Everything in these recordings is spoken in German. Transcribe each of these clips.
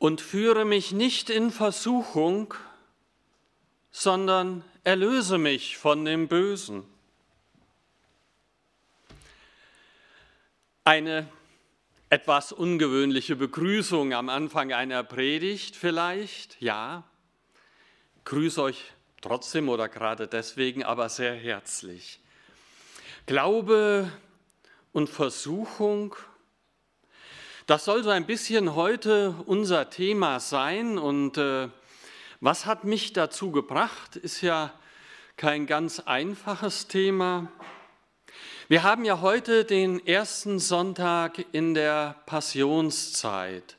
und führe mich nicht in Versuchung, sondern erlöse mich von dem Bösen. Eine etwas ungewöhnliche Begrüßung am Anfang einer Predigt vielleicht, ja. Grüße euch trotzdem oder gerade deswegen, aber sehr herzlich. Glaube und Versuchung, das soll so ein bisschen heute unser Thema sein. Und äh, was hat mich dazu gebracht, ist ja kein ganz einfaches Thema. Wir haben ja heute den ersten Sonntag in der Passionszeit.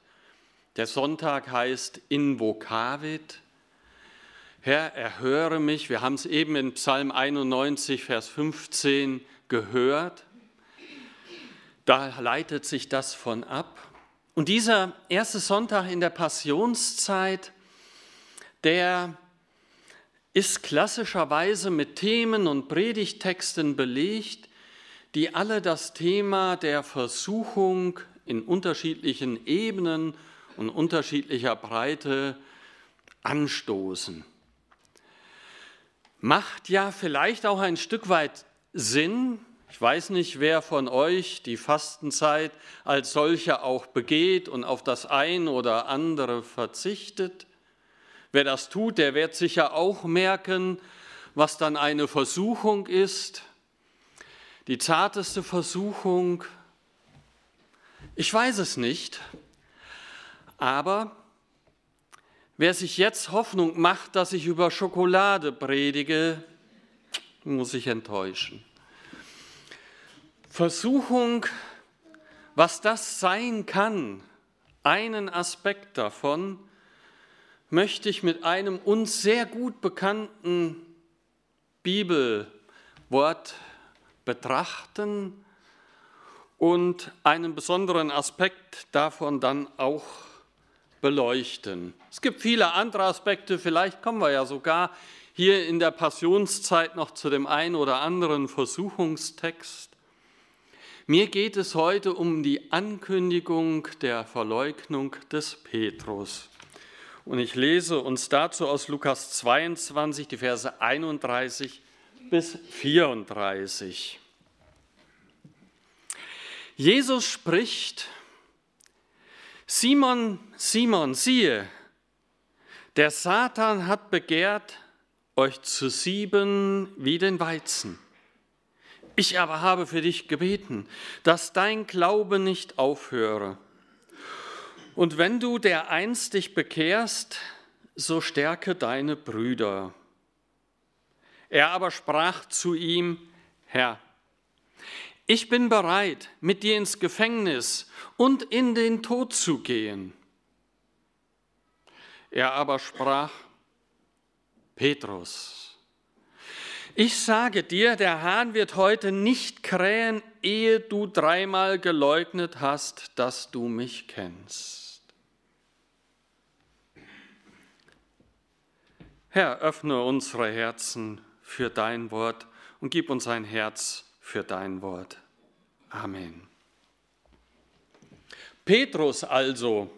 Der Sonntag heißt Invocavit. Herr, erhöre mich. Wir haben es eben in Psalm 91, Vers 15 gehört. Da leitet sich das von ab. Und dieser erste Sonntag in der Passionszeit, der ist klassischerweise mit Themen und Predigtexten belegt, die alle das Thema der Versuchung in unterschiedlichen Ebenen und unterschiedlicher Breite anstoßen. Macht ja vielleicht auch ein Stück weit Sinn. Ich weiß nicht, wer von euch die Fastenzeit als solche auch begeht und auf das ein oder andere verzichtet. Wer das tut, der wird sicher auch merken, was dann eine Versuchung ist die zarteste Versuchung? Ich weiß es nicht, aber wer sich jetzt Hoffnung macht, dass ich über Schokolade predige, muss ich enttäuschen. Versuchung, was das sein kann, einen Aspekt davon, möchte ich mit einem uns sehr gut bekannten Bibelwort betrachten und einen besonderen Aspekt davon dann auch beleuchten. Es gibt viele andere Aspekte, vielleicht kommen wir ja sogar hier in der Passionszeit noch zu dem einen oder anderen Versuchungstext. Mir geht es heute um die Ankündigung der Verleugnung des Petrus. Und ich lese uns dazu aus Lukas 22, die Verse 31 bis 34. Jesus spricht, Simon, Simon, siehe, der Satan hat begehrt, euch zu sieben wie den Weizen. Ich aber habe für dich gebeten, dass dein Glaube nicht aufhöre. Und wenn du dereinst dich bekehrst, so stärke deine Brüder. Er aber sprach zu ihm, Herr, ich bin bereit, mit dir ins Gefängnis und in den Tod zu gehen. Er aber sprach, Petrus, ich sage dir, der Hahn wird heute nicht krähen, ehe du dreimal geleugnet hast, dass du mich kennst. Herr, öffne unsere Herzen für dein Wort und gib uns ein Herz für dein Wort. Amen. Petrus also.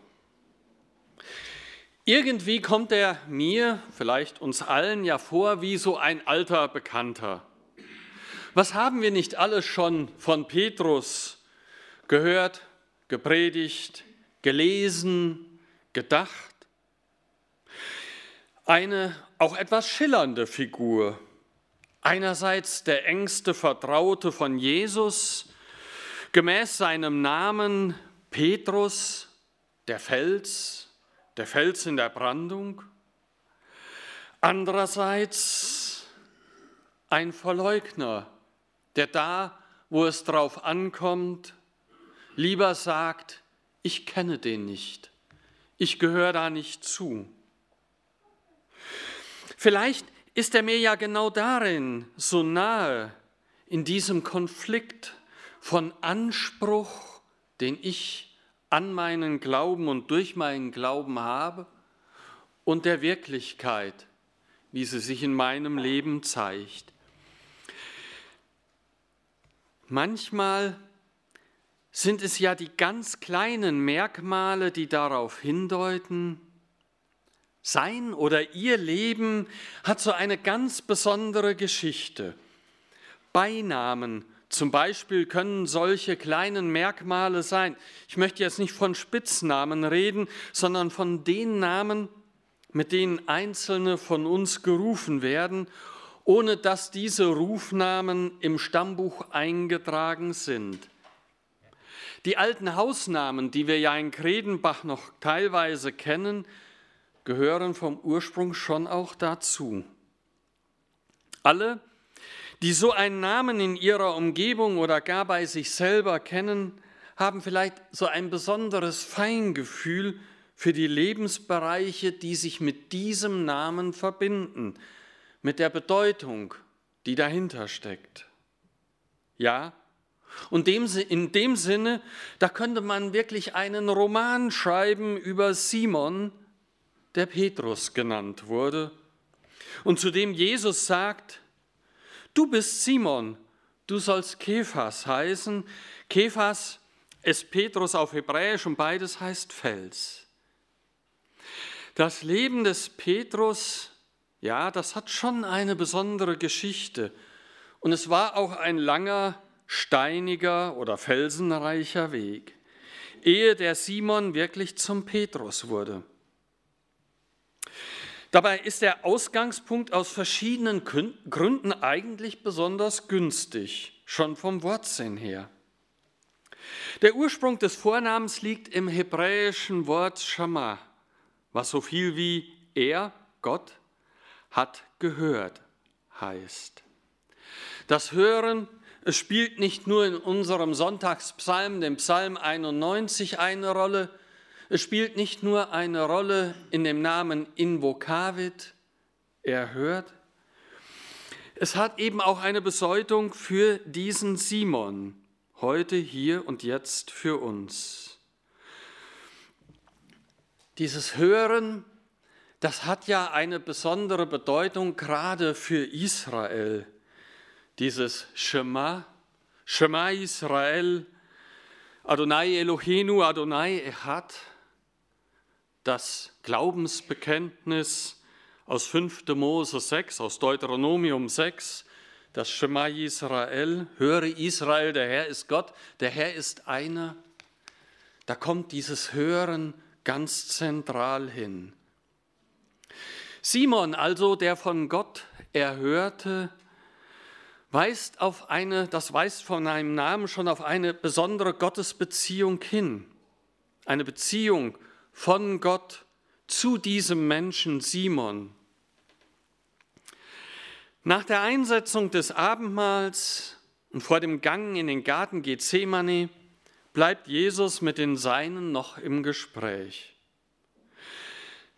Irgendwie kommt er mir, vielleicht uns allen ja vor, wie so ein alter Bekannter. Was haben wir nicht alles schon von Petrus gehört, gepredigt, gelesen, gedacht? Eine auch etwas schillernde Figur, Einerseits der engste Vertraute von Jesus, gemäß seinem Namen Petrus, der Fels, der Fels in der Brandung. Andererseits ein Verleugner, der da, wo es drauf ankommt, lieber sagt, ich kenne den nicht, ich gehöre da nicht zu. Vielleicht ist er mir ja genau darin so nahe, in diesem Konflikt von Anspruch, den ich an meinen Glauben und durch meinen Glauben habe, und der Wirklichkeit, wie sie sich in meinem Leben zeigt. Manchmal sind es ja die ganz kleinen Merkmale, die darauf hindeuten, sein oder ihr Leben hat so eine ganz besondere Geschichte. Beinamen zum Beispiel können solche kleinen Merkmale sein. Ich möchte jetzt nicht von Spitznamen reden, sondern von den Namen, mit denen Einzelne von uns gerufen werden, ohne dass diese Rufnamen im Stammbuch eingetragen sind. Die alten Hausnamen, die wir ja in Kredenbach noch teilweise kennen, gehören vom Ursprung schon auch dazu. Alle, die so einen Namen in ihrer Umgebung oder gar bei sich selber kennen, haben vielleicht so ein besonderes Feingefühl für die Lebensbereiche, die sich mit diesem Namen verbinden, mit der Bedeutung, die dahinter steckt. Ja, und in dem Sinne, da könnte man wirklich einen Roman schreiben über Simon, der Petrus genannt wurde, und zu dem Jesus sagt, du bist Simon, du sollst Kephas heißen. Kephas ist Petrus auf Hebräisch und beides heißt Fels. Das Leben des Petrus, ja, das hat schon eine besondere Geschichte. Und es war auch ein langer, steiniger oder felsenreicher Weg, ehe der Simon wirklich zum Petrus wurde. Dabei ist der Ausgangspunkt aus verschiedenen Gründen eigentlich besonders günstig, schon vom Wortsinn her. Der Ursprung des Vornamens liegt im hebräischen Wort Shama, was so viel wie er, Gott, hat gehört heißt. Das Hören spielt nicht nur in unserem Sonntagspsalm, dem Psalm 91, eine Rolle, es spielt nicht nur eine Rolle in dem Namen Invocavit, er hört. Es hat eben auch eine Bedeutung für diesen Simon, heute, hier und jetzt für uns. Dieses Hören, das hat ja eine besondere Bedeutung gerade für Israel. Dieses Shema, Shema Israel, Adonai Elohenu, Adonai Echad das Glaubensbekenntnis aus 5. Mose 6, aus Deuteronomium 6, das Shema Israel, höre Israel, der Herr ist Gott, der Herr ist einer. Da kommt dieses Hören ganz zentral hin. Simon also, der von Gott erhörte, weist auf eine, das weist von einem Namen schon auf eine besondere Gottesbeziehung hin. Eine Beziehung, von Gott zu diesem Menschen Simon. Nach der Einsetzung des Abendmahls und vor dem Gang in den Garten Gethsemane bleibt Jesus mit den Seinen noch im Gespräch.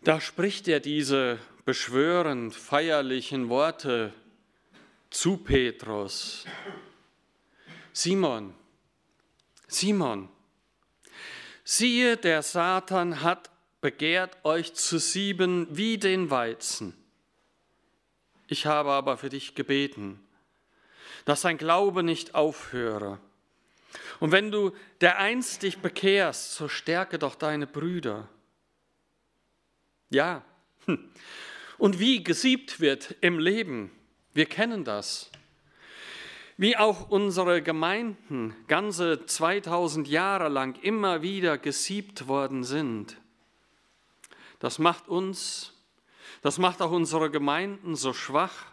Da spricht er diese beschwörend feierlichen Worte zu Petrus. Simon, Simon, Siehe, der Satan hat begehrt euch zu sieben wie den Weizen. Ich habe aber für dich gebeten, dass dein Glaube nicht aufhöre. Und wenn du dereinst dich bekehrst, so stärke doch deine Brüder. Ja, hm. und wie gesiebt wird im Leben, wir kennen das wie auch unsere Gemeinden ganze 2000 Jahre lang immer wieder gesiebt worden sind. Das macht uns, das macht auch unsere Gemeinden so schwach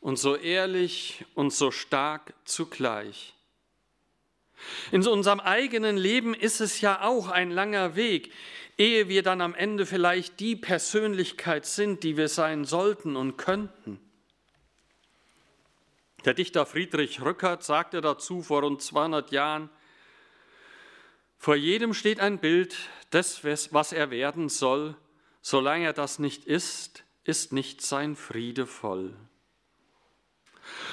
und so ehrlich und so stark zugleich. In unserem eigenen Leben ist es ja auch ein langer Weg, ehe wir dann am Ende vielleicht die Persönlichkeit sind, die wir sein sollten und könnten. Der Dichter Friedrich Rückert sagte dazu vor rund 200 Jahren, vor jedem steht ein Bild des, was er werden soll. Solange er das nicht ist, ist nicht sein Friede voll.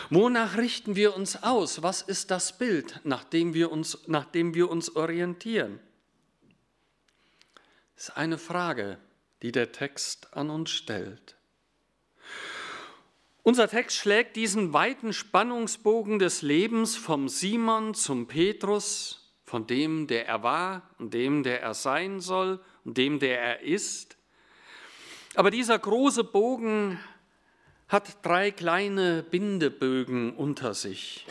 Wonach richten wir uns aus? Was ist das Bild, nach dem wir uns, nach dem wir uns orientieren? Das ist eine Frage, die der Text an uns stellt. Unser Text schlägt diesen weiten Spannungsbogen des Lebens vom Simon zum Petrus, von dem, der er war und dem, der er sein soll und dem, der er ist. Aber dieser große Bogen hat drei kleine Bindebögen unter sich.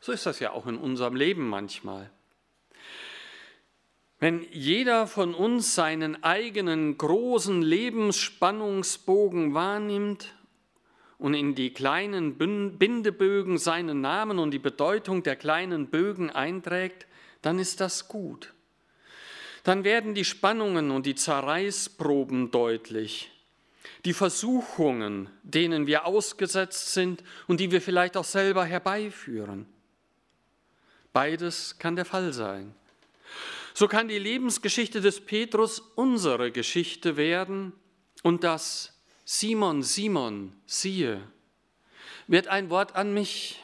So ist das ja auch in unserem Leben manchmal. Wenn jeder von uns seinen eigenen großen Lebensspannungsbogen wahrnimmt und in die kleinen Bindebögen seinen Namen und die Bedeutung der kleinen Bögen einträgt, dann ist das gut. Dann werden die Spannungen und die Zerreißproben deutlich, die Versuchungen, denen wir ausgesetzt sind und die wir vielleicht auch selber herbeiführen. Beides kann der Fall sein. So kann die Lebensgeschichte des Petrus unsere Geschichte werden und das Simon, Simon, siehe, wird ein Wort an mich,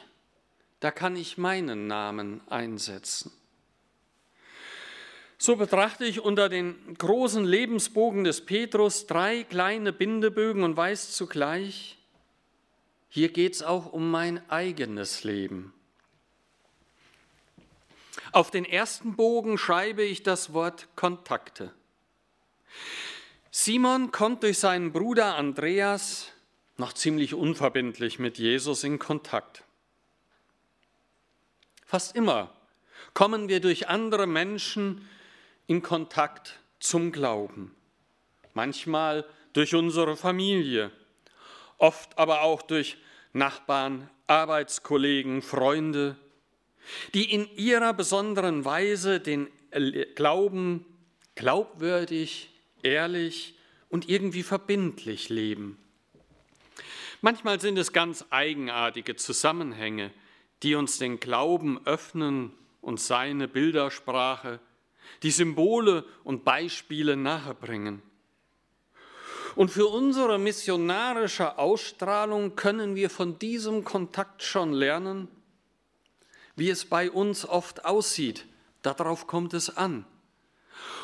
da kann ich meinen Namen einsetzen. So betrachte ich unter den großen Lebensbogen des Petrus drei kleine Bindebögen und weiß zugleich, hier geht es auch um mein eigenes Leben. Auf den ersten Bogen schreibe ich das Wort Kontakte. Simon kommt durch seinen Bruder Andreas noch ziemlich unverbindlich mit Jesus in Kontakt. Fast immer kommen wir durch andere Menschen in Kontakt zum Glauben. Manchmal durch unsere Familie, oft aber auch durch Nachbarn, Arbeitskollegen, Freunde, die in ihrer besonderen Weise den Glauben glaubwürdig, ehrlich und irgendwie verbindlich leben. Manchmal sind es ganz eigenartige Zusammenhänge, die uns den Glauben öffnen und seine Bildersprache die Symbole und Beispiele nahebringen. Und für unsere missionarische Ausstrahlung können wir von diesem Kontakt schon lernen, wie es bei uns oft aussieht. Darauf kommt es an.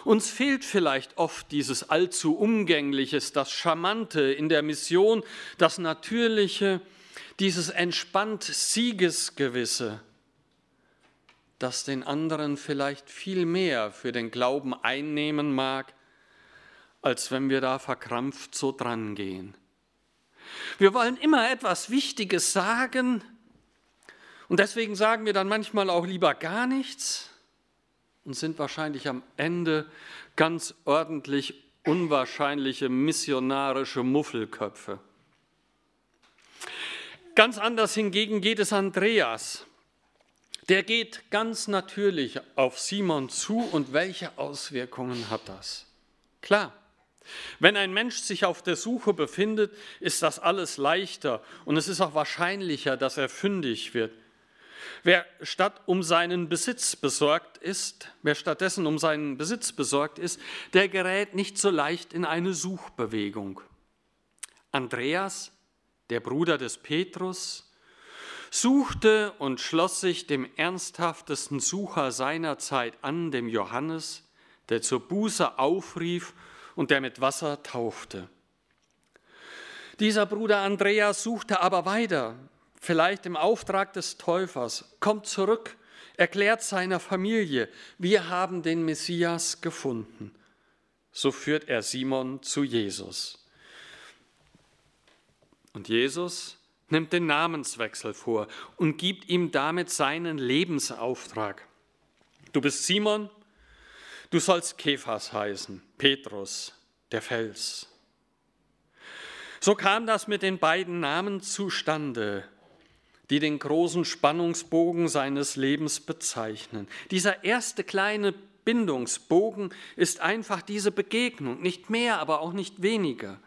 Uns fehlt vielleicht oft dieses allzu Umgängliches, das Charmante in der Mission, das Natürliche, dieses entspannt Siegesgewisse das den anderen vielleicht viel mehr für den Glauben einnehmen mag, als wenn wir da verkrampft so drangehen. Wir wollen immer etwas Wichtiges sagen und deswegen sagen wir dann manchmal auch lieber gar nichts und sind wahrscheinlich am Ende ganz ordentlich unwahrscheinliche missionarische Muffelköpfe. Ganz anders hingegen geht es Andreas der geht ganz natürlich auf Simon zu und welche Auswirkungen hat das? Klar, wenn ein Mensch sich auf der Suche befindet, ist das alles leichter und es ist auch wahrscheinlicher, dass er fündig wird. Wer statt um seinen Besitz besorgt ist, wer stattdessen um seinen Besitz besorgt ist, der gerät nicht so leicht in eine Suchbewegung. Andreas, der Bruder des Petrus, suchte und schloss sich dem ernsthaftesten Sucher seiner Zeit an, dem Johannes, der zur Buße aufrief und der mit Wasser taufte. Dieser Bruder Andreas suchte aber weiter, vielleicht im Auftrag des Täufers, kommt zurück, erklärt seiner Familie, wir haben den Messias gefunden. So führt er Simon zu Jesus. Und Jesus nimmt den Namenswechsel vor und gibt ihm damit seinen Lebensauftrag. Du bist Simon, du sollst Kephas heißen, Petrus, der Fels. So kam das mit den beiden Namen zustande, die den großen Spannungsbogen seines Lebens bezeichnen. Dieser erste kleine Bindungsbogen ist einfach diese Begegnung, nicht mehr, aber auch nicht weniger.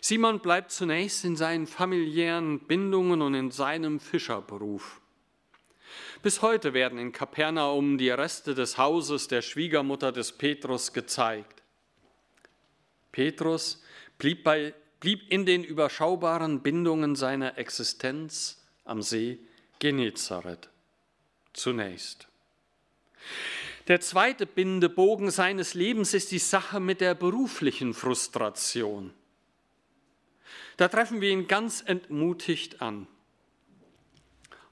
Simon bleibt zunächst in seinen familiären Bindungen und in seinem Fischerberuf. Bis heute werden in Kapernaum die Reste des Hauses der Schwiegermutter des Petrus gezeigt. Petrus blieb, bei, blieb in den überschaubaren Bindungen seiner Existenz am See Genezareth zunächst. Der zweite Bindebogen seines Lebens ist die Sache mit der beruflichen Frustration. Da treffen wir ihn ganz entmutigt an.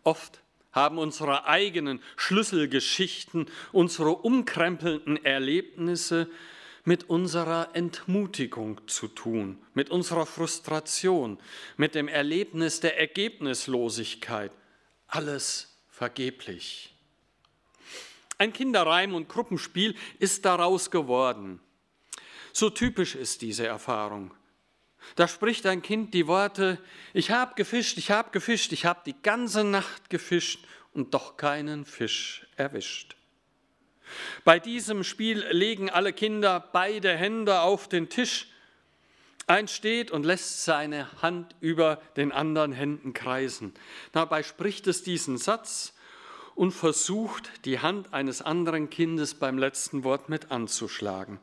Oft haben unsere eigenen Schlüsselgeschichten, unsere umkrempelnden Erlebnisse mit unserer Entmutigung zu tun, mit unserer Frustration, mit dem Erlebnis der Ergebnislosigkeit. Alles vergeblich. Ein Kinderreim und Gruppenspiel ist daraus geworden. So typisch ist diese Erfahrung. Da spricht ein Kind die Worte, ich habe gefischt, ich habe gefischt, ich habe die ganze Nacht gefischt und doch keinen Fisch erwischt. Bei diesem Spiel legen alle Kinder beide Hände auf den Tisch. Eins steht und lässt seine Hand über den anderen Händen kreisen. Dabei spricht es diesen Satz und versucht, die Hand eines anderen Kindes beim letzten Wort mit anzuschlagen.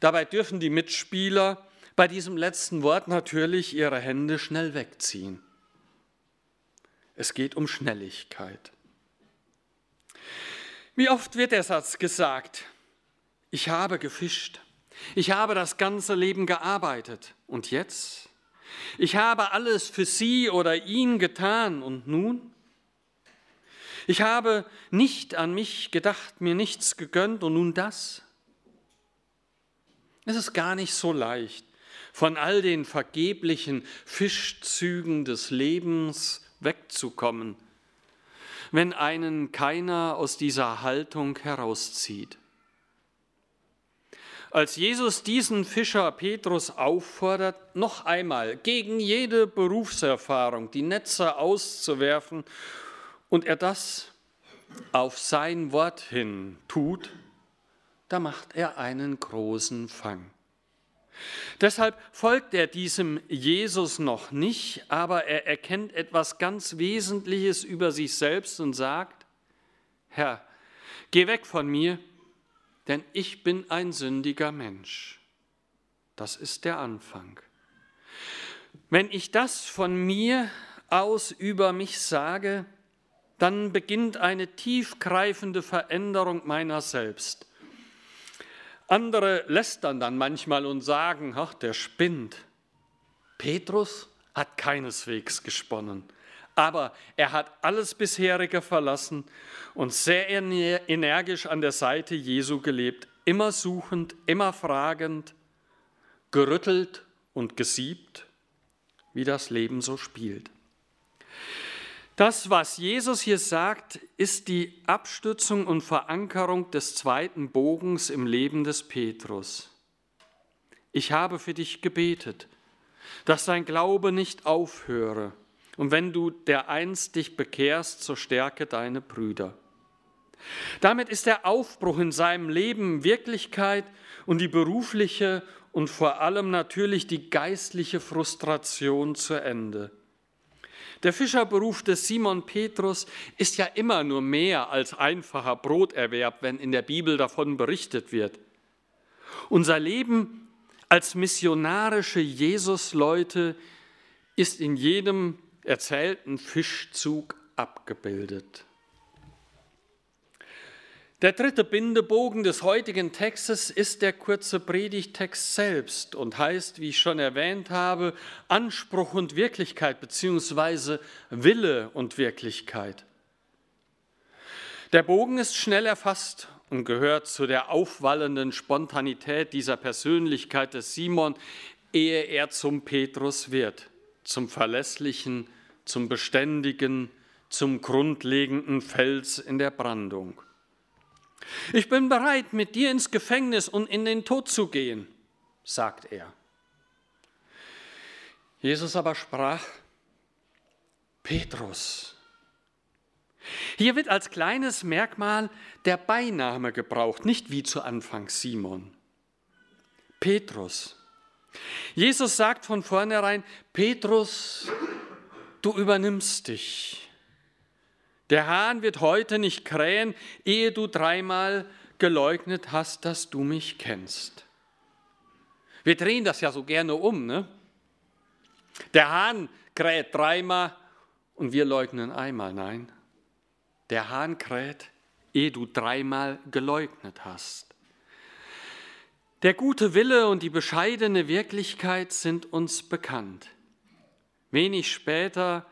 Dabei dürfen die Mitspieler bei diesem letzten Wort natürlich ihre Hände schnell wegziehen. Es geht um Schnelligkeit. Wie oft wird der Satz gesagt, ich habe gefischt, ich habe das ganze Leben gearbeitet und jetzt? Ich habe alles für sie oder ihn getan und nun? Ich habe nicht an mich gedacht, mir nichts gegönnt und nun das? Es ist gar nicht so leicht, von all den vergeblichen Fischzügen des Lebens wegzukommen, wenn einen keiner aus dieser Haltung herauszieht. Als Jesus diesen Fischer Petrus auffordert, noch einmal gegen jede Berufserfahrung die Netze auszuwerfen und er das auf sein Wort hin tut, da macht er einen großen Fang. Deshalb folgt er diesem Jesus noch nicht, aber er erkennt etwas ganz Wesentliches über sich selbst und sagt, Herr, geh weg von mir, denn ich bin ein sündiger Mensch. Das ist der Anfang. Wenn ich das von mir aus über mich sage, dann beginnt eine tiefgreifende Veränderung meiner selbst. Andere lästern dann manchmal und sagen, ach, der spinnt. Petrus hat keineswegs gesponnen, aber er hat alles bisherige verlassen und sehr energisch an der Seite Jesu gelebt, immer suchend, immer fragend, gerüttelt und gesiebt, wie das Leben so spielt. Das, was Jesus hier sagt, ist die Abstützung und Verankerung des zweiten Bogens im Leben des Petrus. Ich habe für dich gebetet, dass dein Glaube nicht aufhöre. Und wenn du dereinst dich bekehrst, so stärke deine Brüder. Damit ist der Aufbruch in seinem Leben Wirklichkeit und die berufliche und vor allem natürlich die geistliche Frustration zu Ende. Der Fischerberuf des Simon Petrus ist ja immer nur mehr als einfacher Broterwerb, wenn in der Bibel davon berichtet wird. Unser Leben als missionarische Jesusleute ist in jedem erzählten Fischzug abgebildet. Der dritte Bindebogen des heutigen Textes ist der kurze Predigtext selbst und heißt, wie ich schon erwähnt habe, Anspruch und Wirklichkeit beziehungsweise Wille und Wirklichkeit. Der Bogen ist schnell erfasst und gehört zu der aufwallenden Spontanität dieser Persönlichkeit des Simon, ehe er zum Petrus wird, zum verlässlichen, zum beständigen, zum grundlegenden Fels in der Brandung. Ich bin bereit, mit dir ins Gefängnis und in den Tod zu gehen, sagt er. Jesus aber sprach, Petrus. Hier wird als kleines Merkmal der Beiname gebraucht, nicht wie zu Anfang Simon. Petrus. Jesus sagt von vornherein, Petrus, du übernimmst dich. Der Hahn wird heute nicht krähen, ehe du dreimal geleugnet hast, dass du mich kennst. Wir drehen das ja so gerne um. Ne? Der Hahn kräht dreimal und wir leugnen einmal. Nein, der Hahn kräht, ehe du dreimal geleugnet hast. Der gute Wille und die bescheidene Wirklichkeit sind uns bekannt. Wenig später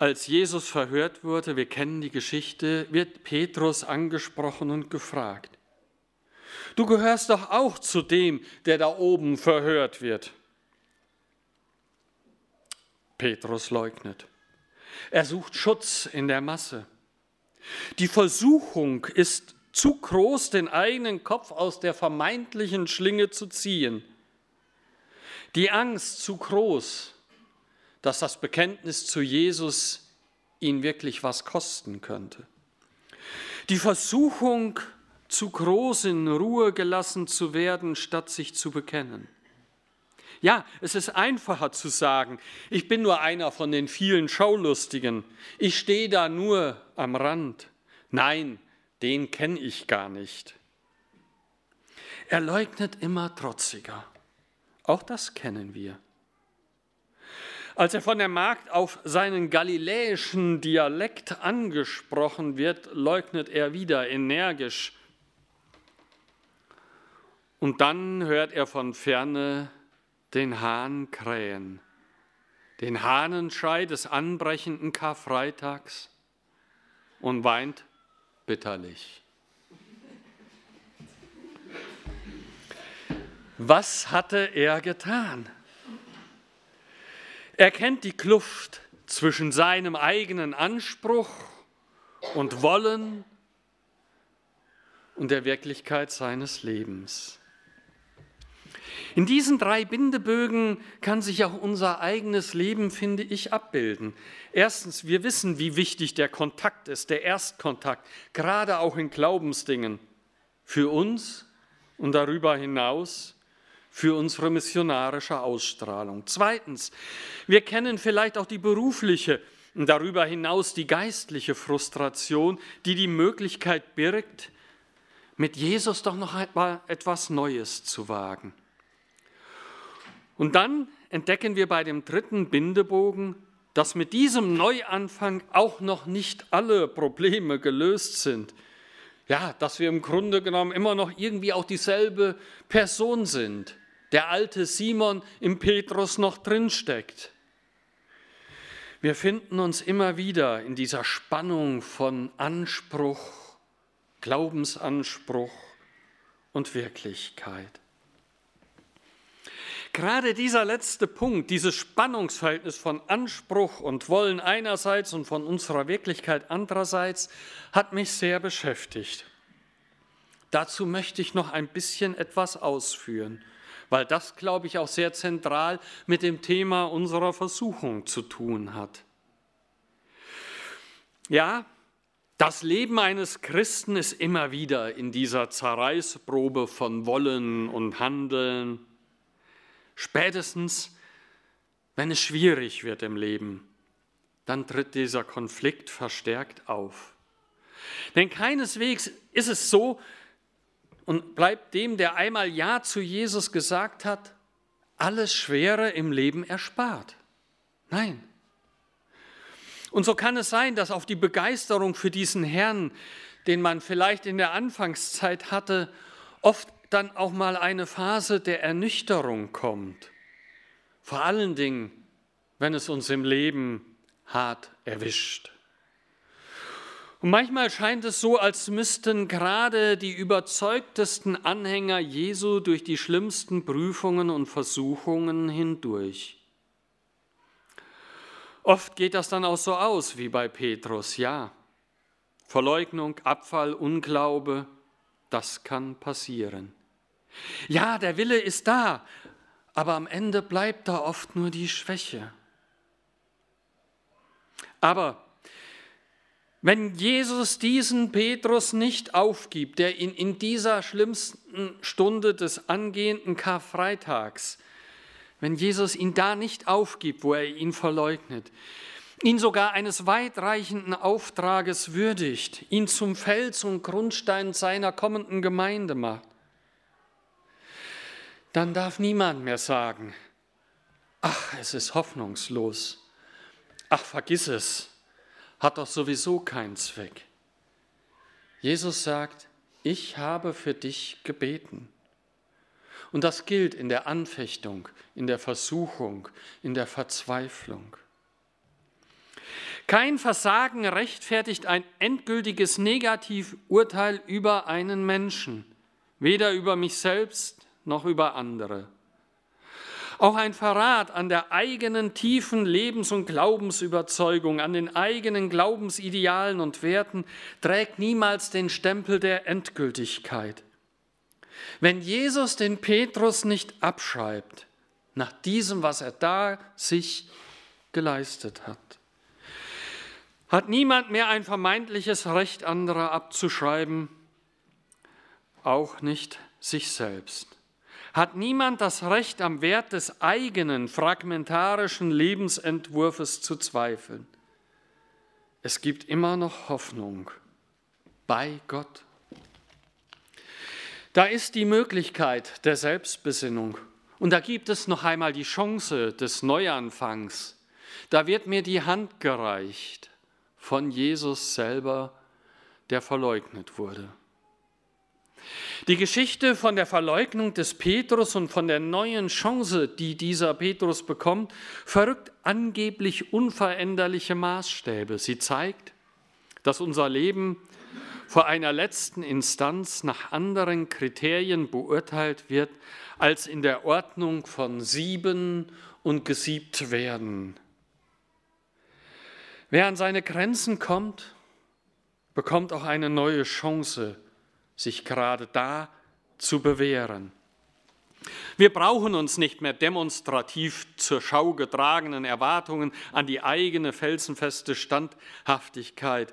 Als Jesus verhört wurde, wir kennen die Geschichte, wird Petrus angesprochen und gefragt. Du gehörst doch auch zu dem, der da oben verhört wird. Petrus leugnet. Er sucht Schutz in der Masse. Die Versuchung ist zu groß, den eigenen Kopf aus der vermeintlichen Schlinge zu ziehen. Die Angst zu groß, dass das Bekenntnis zu Jesus ihn wirklich was kosten könnte. Die Versuchung zu groß, in Ruhe gelassen zu werden, statt sich zu bekennen. Ja, es ist einfacher zu sagen, ich bin nur einer von den vielen Schaulustigen, ich stehe da nur am Rand. Nein, den kenne ich gar nicht. Er leugnet immer trotziger. Auch das kennen wir. Als er von der Magd auf seinen galiläischen Dialekt angesprochen wird, leugnet er wieder energisch. Und dann hört er von ferne den Hahn krähen, den Hahnenschrei des anbrechenden Karfreitags und weint bitterlich. Was hatte er getan? Er kennt die Kluft zwischen seinem eigenen Anspruch und Wollen und der Wirklichkeit seines Lebens. In diesen drei Bindebögen kann sich auch unser eigenes Leben, finde ich, abbilden. Erstens, wir wissen, wie wichtig der Kontakt ist, der Erstkontakt, gerade auch in Glaubensdingen, für uns und darüber hinaus für unsere missionarische Ausstrahlung. Zweitens, wir kennen vielleicht auch die berufliche und darüber hinaus die geistliche Frustration, die die Möglichkeit birgt, mit Jesus doch noch einmal etwas Neues zu wagen. Und dann entdecken wir bei dem dritten Bindebogen, dass mit diesem Neuanfang auch noch nicht alle Probleme gelöst sind. Ja, dass wir im Grunde genommen immer noch irgendwie auch dieselbe Person sind. Der alte Simon im Petrus noch drinsteckt. Wir finden uns immer wieder in dieser Spannung von Anspruch, Glaubensanspruch und Wirklichkeit. Gerade dieser letzte Punkt, dieses Spannungsverhältnis von Anspruch und Wollen einerseits und von unserer Wirklichkeit andererseits, hat mich sehr beschäftigt. Dazu möchte ich noch ein bisschen etwas ausführen, weil das, glaube ich, auch sehr zentral mit dem Thema unserer Versuchung zu tun hat. Ja, das Leben eines Christen ist immer wieder in dieser Zerreißprobe von Wollen und Handeln, Spätestens, wenn es schwierig wird im Leben, dann tritt dieser Konflikt verstärkt auf. Denn keineswegs ist es so und bleibt dem, der einmal Ja zu Jesus gesagt hat, alles Schwere im Leben erspart. Nein. Und so kann es sein, dass auf die Begeisterung für diesen Herrn, den man vielleicht in der Anfangszeit hatte, oft dann auch mal eine Phase der Ernüchterung kommt. Vor allen Dingen, wenn es uns im Leben hart erwischt. Und manchmal scheint es so, als müssten gerade die überzeugtesten Anhänger Jesu durch die schlimmsten Prüfungen und Versuchungen hindurch. Oft geht das dann auch so aus wie bei Petrus, ja. Verleugnung, Abfall, Unglaube, das kann passieren. Ja, der Wille ist da, aber am Ende bleibt da oft nur die Schwäche. Aber wenn Jesus diesen Petrus nicht aufgibt, der ihn in dieser schlimmsten Stunde des angehenden Karfreitags, wenn Jesus ihn da nicht aufgibt, wo er ihn verleugnet, ihn sogar eines weitreichenden Auftrages würdigt, ihn zum Fels und Grundstein seiner kommenden Gemeinde macht, dann darf niemand mehr sagen, ach, es ist hoffnungslos, ach, vergiss es, hat doch sowieso keinen Zweck. Jesus sagt, ich habe für dich gebeten. Und das gilt in der Anfechtung, in der Versuchung, in der Verzweiflung. Kein Versagen rechtfertigt ein endgültiges Negativurteil über einen Menschen, weder über mich selbst noch über andere. Auch ein Verrat an der eigenen tiefen Lebens- und Glaubensüberzeugung, an den eigenen Glaubensidealen und Werten trägt niemals den Stempel der Endgültigkeit. Wenn Jesus den Petrus nicht abschreibt, nach diesem, was er da sich geleistet hat, hat niemand mehr ein vermeintliches Recht anderer abzuschreiben, auch nicht sich selbst hat niemand das Recht am Wert des eigenen fragmentarischen Lebensentwurfs zu zweifeln. Es gibt immer noch Hoffnung bei Gott. Da ist die Möglichkeit der Selbstbesinnung und da gibt es noch einmal die Chance des Neuanfangs. Da wird mir die Hand gereicht von Jesus selber, der verleugnet wurde. Die Geschichte von der Verleugnung des Petrus und von der neuen Chance, die dieser Petrus bekommt, verrückt angeblich unveränderliche Maßstäbe. Sie zeigt, dass unser Leben vor einer letzten Instanz nach anderen Kriterien beurteilt wird, als in der Ordnung von sieben und gesiebt werden. Wer an seine Grenzen kommt, bekommt auch eine neue Chance sich gerade da zu bewähren. Wir brauchen uns nicht mehr demonstrativ zur Schau getragenen Erwartungen an die eigene felsenfeste Standhaftigkeit,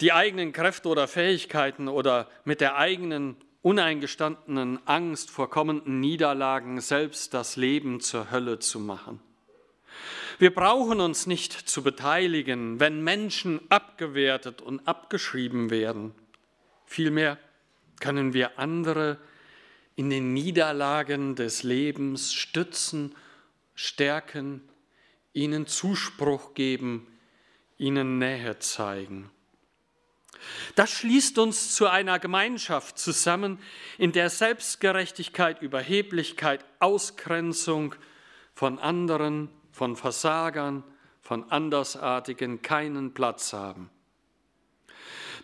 die eigenen Kräfte oder Fähigkeiten oder mit der eigenen uneingestandenen Angst vor kommenden Niederlagen selbst das Leben zur Hölle zu machen. Wir brauchen uns nicht zu beteiligen, wenn Menschen abgewertet und abgeschrieben werden. Vielmehr können wir andere in den Niederlagen des Lebens stützen, stärken, ihnen Zuspruch geben, ihnen Nähe zeigen. Das schließt uns zu einer Gemeinschaft zusammen, in der Selbstgerechtigkeit, Überheblichkeit, Ausgrenzung von anderen, von Versagern, von Andersartigen keinen Platz haben.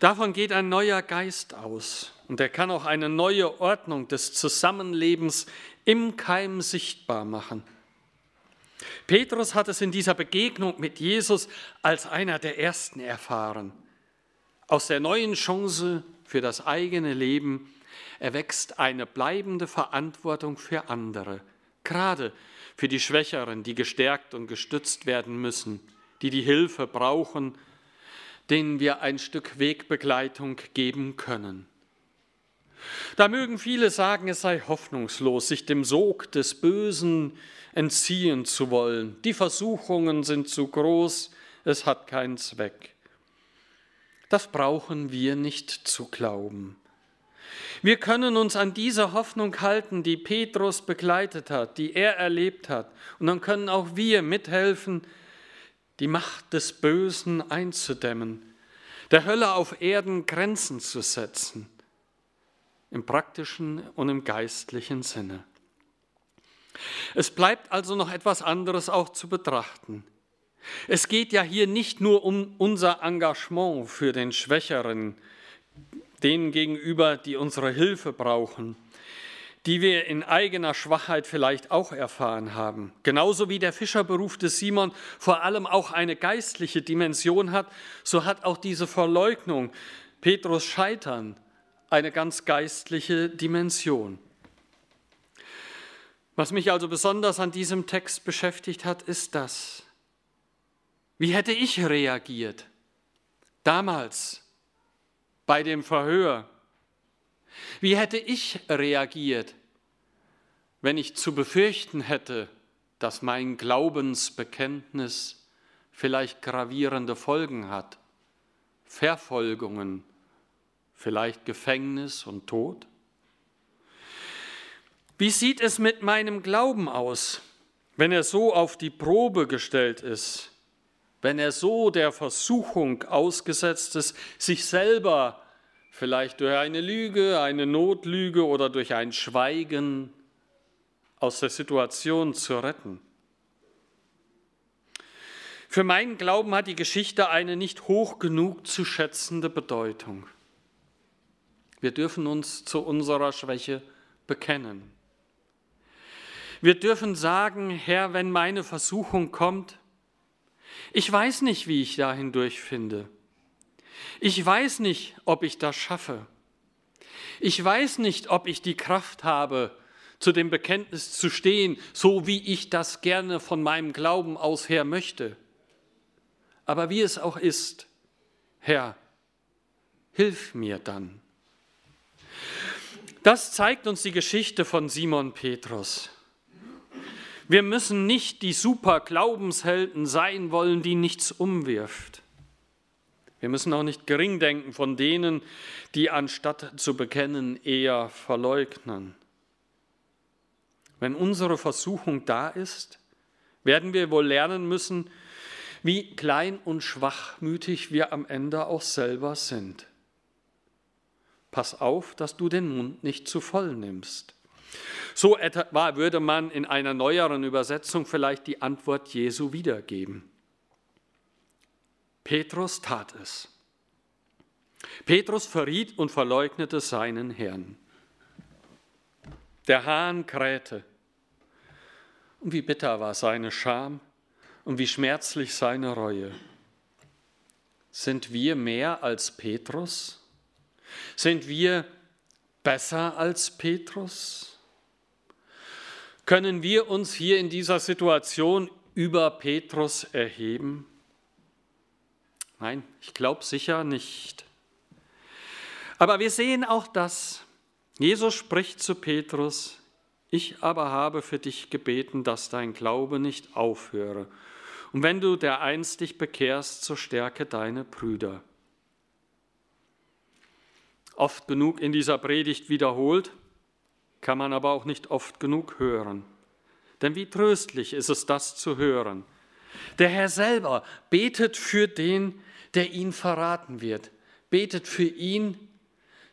Davon geht ein neuer Geist aus und er kann auch eine neue Ordnung des Zusammenlebens im Keim sichtbar machen. Petrus hat es in dieser Begegnung mit Jesus als einer der ersten erfahren. Aus der neuen Chance für das eigene Leben erwächst eine bleibende Verantwortung für andere, gerade für die Schwächeren, die gestärkt und gestützt werden müssen, die die Hilfe brauchen, denen wir ein Stück Wegbegleitung geben können. Da mögen viele sagen, es sei hoffnungslos, sich dem Sog des Bösen entziehen zu wollen. Die Versuchungen sind zu groß, es hat keinen Zweck. Das brauchen wir nicht zu glauben. Wir können uns an diese Hoffnung halten, die Petrus begleitet hat, die er erlebt hat. Und dann können auch wir mithelfen, die Macht des Bösen einzudämmen, der Hölle auf Erden Grenzen zu setzen, im praktischen und im geistlichen Sinne. Es bleibt also noch etwas anderes auch zu betrachten. Es geht ja hier nicht nur um unser Engagement für den Schwächeren, denen gegenüber, die unsere Hilfe brauchen, die wir in eigener Schwachheit vielleicht auch erfahren haben. Genauso wie der Fischerberuf des Simon vor allem auch eine geistliche Dimension hat, so hat auch diese Verleugnung, Petrus Scheitern, eine ganz geistliche Dimension. Was mich also besonders an diesem Text beschäftigt hat, ist das. Wie hätte ich reagiert damals bei dem Verhör wie hätte ich reagiert, wenn ich zu befürchten hätte, dass mein Glaubensbekenntnis vielleicht gravierende Folgen hat, Verfolgungen, vielleicht Gefängnis und Tod? Wie sieht es mit meinem Glauben aus, wenn er so auf die Probe gestellt ist, wenn er so der Versuchung ausgesetzt ist, sich selber vielleicht durch eine Lüge, eine Notlüge oder durch ein Schweigen aus der Situation zu retten. Für meinen Glauben hat die Geschichte eine nicht hoch genug zu schätzende Bedeutung. Wir dürfen uns zu unserer Schwäche bekennen. Wir dürfen sagen, Herr, wenn meine Versuchung kommt, ich weiß nicht, wie ich da hindurch finde. Ich weiß nicht, ob ich das schaffe. Ich weiß nicht, ob ich die Kraft habe, zu dem Bekenntnis zu stehen, so wie ich das gerne von meinem Glauben aus her möchte. Aber wie es auch ist, Herr, hilf mir dann. Das zeigt uns die Geschichte von Simon Petrus. Wir müssen nicht die super Glaubenshelden sein wollen, die nichts umwirft. Wir müssen auch nicht gering denken von denen, die anstatt zu bekennen eher verleugnen. Wenn unsere Versuchung da ist, werden wir wohl lernen müssen, wie klein und schwachmütig wir am Ende auch selber sind. Pass auf, dass du den Mund nicht zu voll nimmst. So etwa würde man in einer neueren Übersetzung vielleicht die Antwort Jesu wiedergeben. Petrus tat es. Petrus verriet und verleugnete seinen Herrn. Der Hahn krähte. Und wie bitter war seine Scham und wie schmerzlich seine Reue. Sind wir mehr als Petrus? Sind wir besser als Petrus? Können wir uns hier in dieser Situation über Petrus erheben? Nein, ich glaube sicher nicht. Aber wir sehen auch das. Jesus spricht zu Petrus, ich aber habe für dich gebeten, dass dein Glaube nicht aufhöre. Und wenn du dereinst dich bekehrst, so stärke deine Brüder. Oft genug in dieser Predigt wiederholt, kann man aber auch nicht oft genug hören. Denn wie tröstlich ist es, das zu hören. Der Herr selber betet für den, der ihn verraten wird, betet für ihn,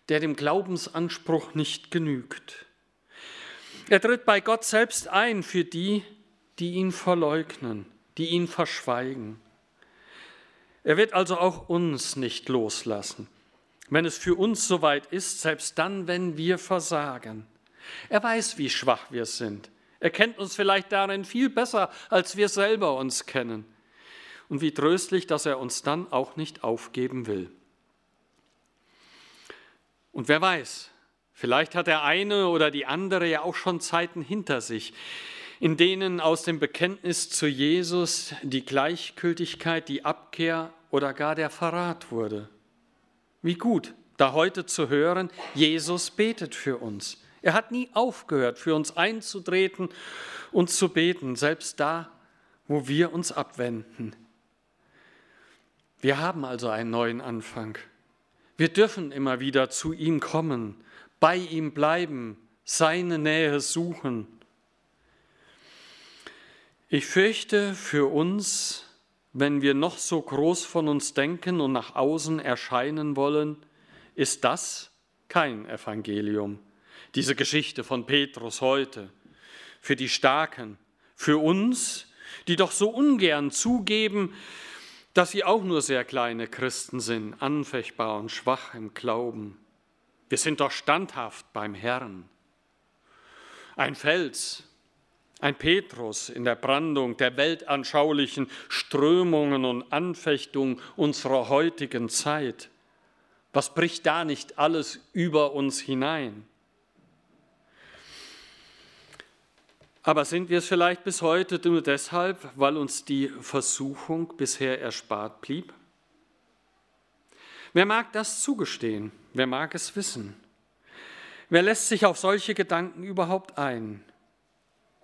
der dem Glaubensanspruch nicht genügt. Er tritt bei Gott selbst ein für die, die ihn verleugnen, die ihn verschweigen. Er wird also auch uns nicht loslassen, wenn es für uns soweit ist, selbst dann, wenn wir versagen. Er weiß, wie schwach wir sind. Er kennt uns vielleicht darin viel besser, als wir selber uns kennen und wie tröstlich, dass er uns dann auch nicht aufgeben will. Und wer weiß, vielleicht hat der eine oder die andere ja auch schon Zeiten hinter sich, in denen aus dem Bekenntnis zu Jesus die Gleichgültigkeit, die Abkehr oder gar der Verrat wurde. Wie gut, da heute zu hören, Jesus betet für uns. Er hat nie aufgehört, für uns einzutreten und zu beten, selbst da, wo wir uns abwenden. Wir haben also einen neuen Anfang. Wir dürfen immer wieder zu ihm kommen, bei ihm bleiben, seine Nähe suchen. Ich fürchte für uns, wenn wir noch so groß von uns denken und nach außen erscheinen wollen, ist das kein Evangelium. Diese Geschichte von Petrus heute. Für die Starken, für uns, die doch so ungern zugeben, dass sie auch nur sehr kleine Christen sind, anfechtbar und schwach im Glauben. Wir sind doch standhaft beim Herrn. Ein Fels, ein Petrus in der Brandung der weltanschaulichen Strömungen und Anfechtungen unserer heutigen Zeit. Was bricht da nicht alles über uns hinein? Aber sind wir es vielleicht bis heute nur deshalb, weil uns die Versuchung bisher erspart blieb? Wer mag das zugestehen? Wer mag es wissen? Wer lässt sich auf solche Gedanken überhaupt ein?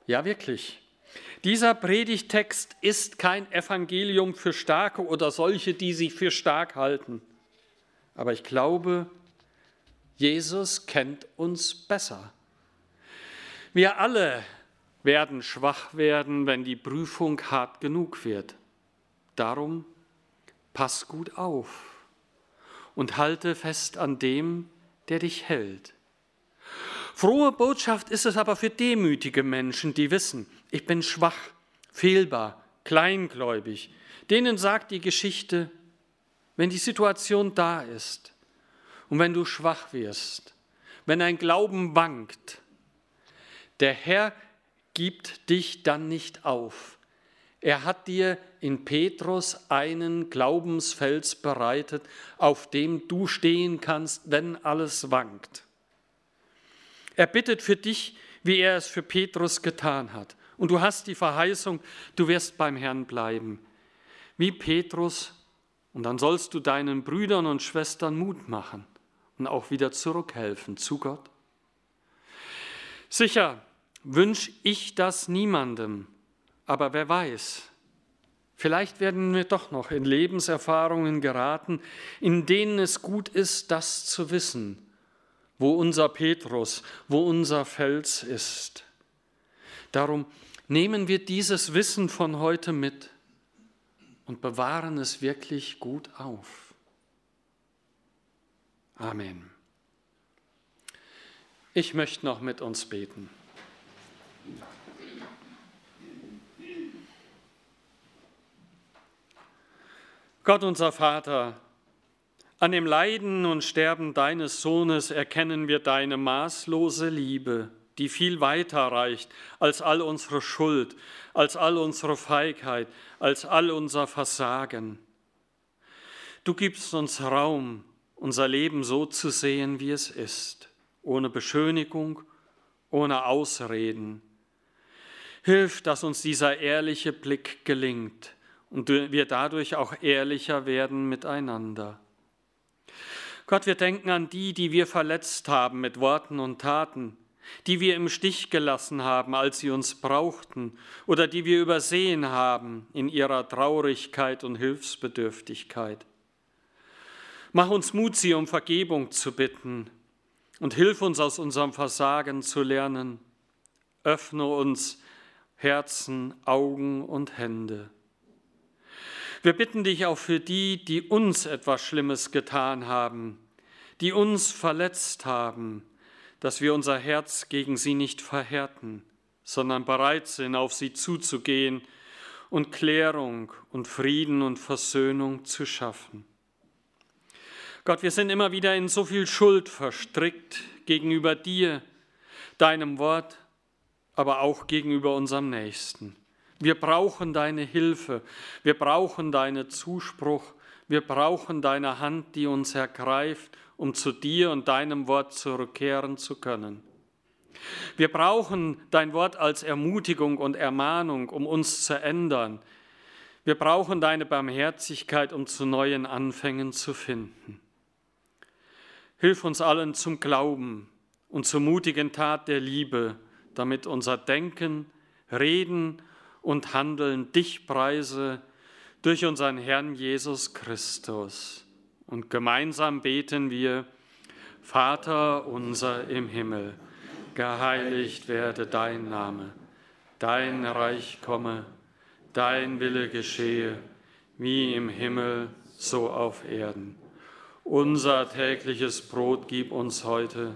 Ja, wirklich. Dieser Predigtext ist kein Evangelium für Starke oder solche, die sich für stark halten. Aber ich glaube, Jesus kennt uns besser. Wir alle werden schwach werden, wenn die Prüfung hart genug wird. Darum pass gut auf und halte fest an dem, der dich hält. Frohe Botschaft ist es aber für demütige Menschen, die wissen, ich bin schwach, fehlbar, kleingläubig. Denen sagt die Geschichte, wenn die Situation da ist und wenn du schwach wirst, wenn dein Glauben wankt, der Herr gibt dich dann nicht auf. Er hat dir in Petrus einen Glaubensfels bereitet, auf dem du stehen kannst, wenn alles wankt. Er bittet für dich, wie er es für Petrus getan hat. Und du hast die Verheißung, du wirst beim Herrn bleiben. Wie Petrus, und dann sollst du deinen Brüdern und Schwestern Mut machen und auch wieder zurückhelfen zu Gott. Sicher wünsche ich das niemandem, aber wer weiß, vielleicht werden wir doch noch in Lebenserfahrungen geraten, in denen es gut ist, das zu wissen, wo unser Petrus, wo unser Fels ist. Darum nehmen wir dieses Wissen von heute mit und bewahren es wirklich gut auf. Amen. Ich möchte noch mit uns beten. Gott unser Vater, an dem Leiden und Sterben deines Sohnes erkennen wir deine maßlose Liebe, die viel weiter reicht als all unsere Schuld, als all unsere Feigheit, als all unser Versagen. Du gibst uns Raum, unser Leben so zu sehen, wie es ist, ohne Beschönigung, ohne Ausreden. Hilf, dass uns dieser ehrliche Blick gelingt und wir dadurch auch ehrlicher werden miteinander. Gott, wir denken an die, die wir verletzt haben mit Worten und Taten, die wir im Stich gelassen haben, als sie uns brauchten, oder die wir übersehen haben in ihrer Traurigkeit und Hilfsbedürftigkeit. Mach uns Mut, sie um Vergebung zu bitten und hilf uns aus unserem Versagen zu lernen. Öffne uns Herzen, Augen und Hände. Wir bitten dich auch für die, die uns etwas Schlimmes getan haben, die uns verletzt haben, dass wir unser Herz gegen sie nicht verhärten, sondern bereit sind, auf sie zuzugehen und Klärung und Frieden und Versöhnung zu schaffen. Gott, wir sind immer wieder in so viel Schuld verstrickt gegenüber dir, deinem Wort, aber auch gegenüber unserem Nächsten. Wir brauchen deine Hilfe, wir brauchen deinen Zuspruch, wir brauchen deine Hand, die uns ergreift, um zu dir und deinem Wort zurückkehren zu können. Wir brauchen dein Wort als Ermutigung und Ermahnung, um uns zu ändern. Wir brauchen deine Barmherzigkeit, um zu neuen Anfängen zu finden. Hilf uns allen zum Glauben und zur mutigen Tat der Liebe, damit unser Denken, Reden und Handeln dich preise durch unseren Herrn Jesus Christus. Und gemeinsam beten wir, Vater unser im Himmel, geheiligt werde dein Name, dein Reich komme, dein Wille geschehe, wie im Himmel, so auf Erden. Unser tägliches Brot gib uns heute